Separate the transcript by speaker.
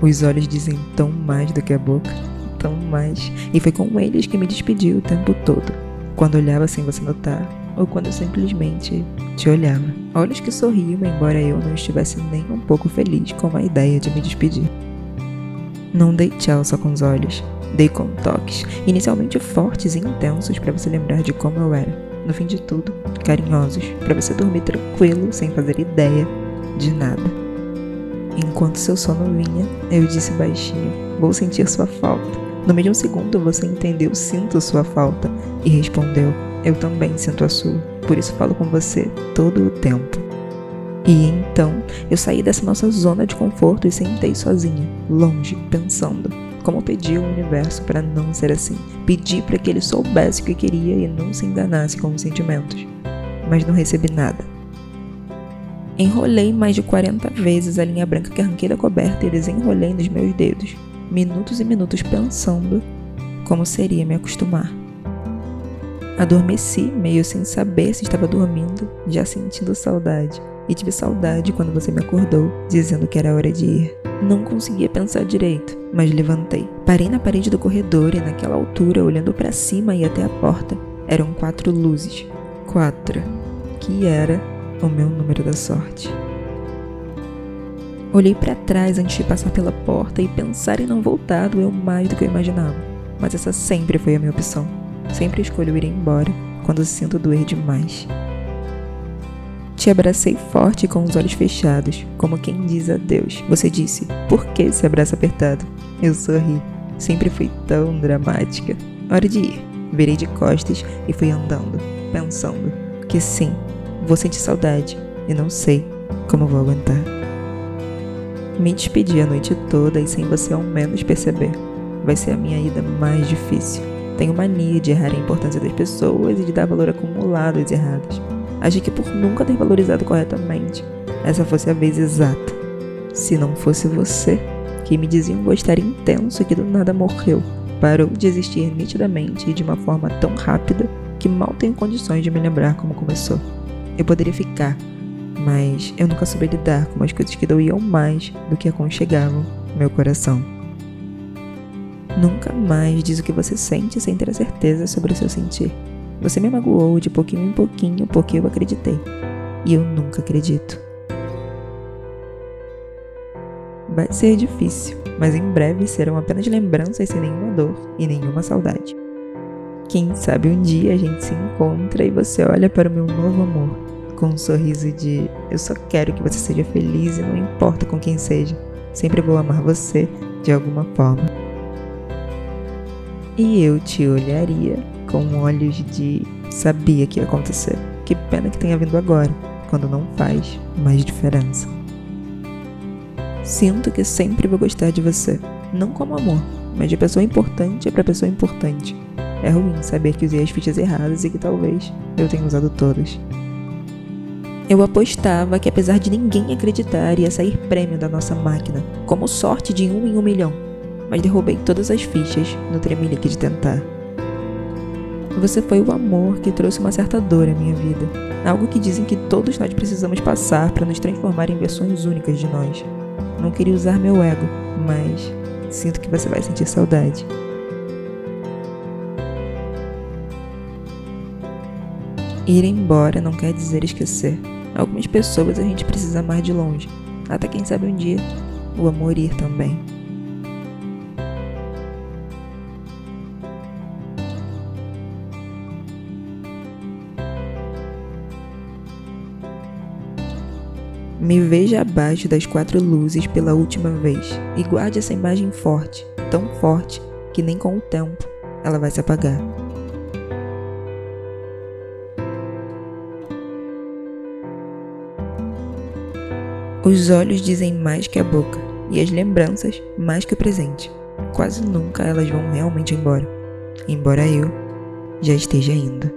Speaker 1: Os olhos dizem tão mais do que a boca, tão mais. E foi com eles que me despedi o tempo todo. Quando olhava sem você notar, ou quando eu simplesmente te olhava. Olhos que sorriam, embora eu não estivesse nem um pouco feliz com a ideia de me despedir. Não dei tchau só com os olhos, dei com toques, inicialmente fortes e intensos para você lembrar de como eu era. No fim de tudo, carinhosos, para você dormir tranquilo, sem fazer ideia de nada. Enquanto seu sono vinha, eu disse baixinho: Vou sentir sua falta. No mesmo segundo, você entendeu: Sinto sua falta. E respondeu: Eu também sinto a sua. Por isso falo com você todo o tempo. E então eu saí dessa nossa zona de conforto e sentei sozinha, longe, pensando. Como pedi ao universo para não ser assim. Pedi para que ele soubesse o que queria e não se enganasse com os sentimentos. Mas não recebi nada. Enrolei mais de 40 vezes a linha branca que arranquei da coberta e desenrolei nos meus dedos, minutos e minutos pensando como seria me acostumar. Adormeci, meio sem saber se estava dormindo, já sentindo saudade. E tive saudade quando você me acordou, dizendo que era hora de ir. Não conseguia pensar direito, mas levantei. Parei na parede do corredor e, naquela altura, olhando para cima e até a porta, eram quatro luzes. Quatro. Que era o meu número da sorte. Olhei para trás antes de passar pela porta e pensar em não voltar doeu mais do que eu imaginava. Mas essa sempre foi a minha opção. Sempre escolho ir embora quando sinto doer demais. Te abracei forte com os olhos fechados, como quem diz adeus. Você disse: Por que esse abraço apertado? Eu sorri. Sempre fui tão dramática. Hora de ir. Virei de costas e fui andando, pensando que sim, Vou sentir saudade e não sei como vou aguentar. Me despedi a noite toda e sem você ao menos perceber. Vai ser a minha ida mais difícil. Tenho mania de errar a importância das pessoas e de dar valor acumulado às erradas. Agi que por nunca ter valorizado corretamente, essa fosse a vez exata. Se não fosse você, que me dizia um gostar intenso que do nada morreu, parou de existir nitidamente e de uma forma tão rápida que mal tenho condições de me lembrar como começou. Eu poderia ficar, mas eu nunca soube lidar com as coisas que doíam mais do que aconchegavam meu coração. Nunca mais diz o que você sente sem ter a certeza sobre o seu sentir. Você me magoou de pouquinho em pouquinho porque eu acreditei. E eu nunca acredito. Vai ser difícil, mas em breve serão apenas lembranças sem nenhuma dor e nenhuma saudade. Quem sabe um dia a gente se encontra e você olha para o meu novo amor com um sorriso de eu só quero que você seja feliz e não importa com quem seja. Sempre vou amar você de alguma forma. E eu te olharia com olhos de sabia que ia acontecer. Que pena que tenha vindo agora, quando não faz mais diferença. Sinto que sempre vou gostar de você, não como amor, mas de pessoa importante para pessoa importante. É ruim saber que usei as fichas erradas e que talvez eu tenha usado todas. Eu apostava que, apesar de ninguém acreditar, ia sair prêmio da nossa máquina, como sorte de um em um milhão. Mas derrubei todas as fichas no tremelique de tentar. Você foi o amor que trouxe uma certa dor à minha vida. Algo que dizem que todos nós precisamos passar para nos transformar em versões únicas de nós. Não queria usar meu ego, mas sinto que você vai sentir saudade. Ir embora não quer dizer esquecer. Algumas pessoas a gente precisa amar de longe, até quem sabe um dia o amor ir também. Me veja abaixo das quatro luzes pela última vez e guarde essa imagem forte, tão forte que nem com o tempo ela vai se apagar. Os olhos dizem mais que a boca, e as lembranças mais que o presente. Quase nunca elas vão realmente embora, embora eu já esteja indo.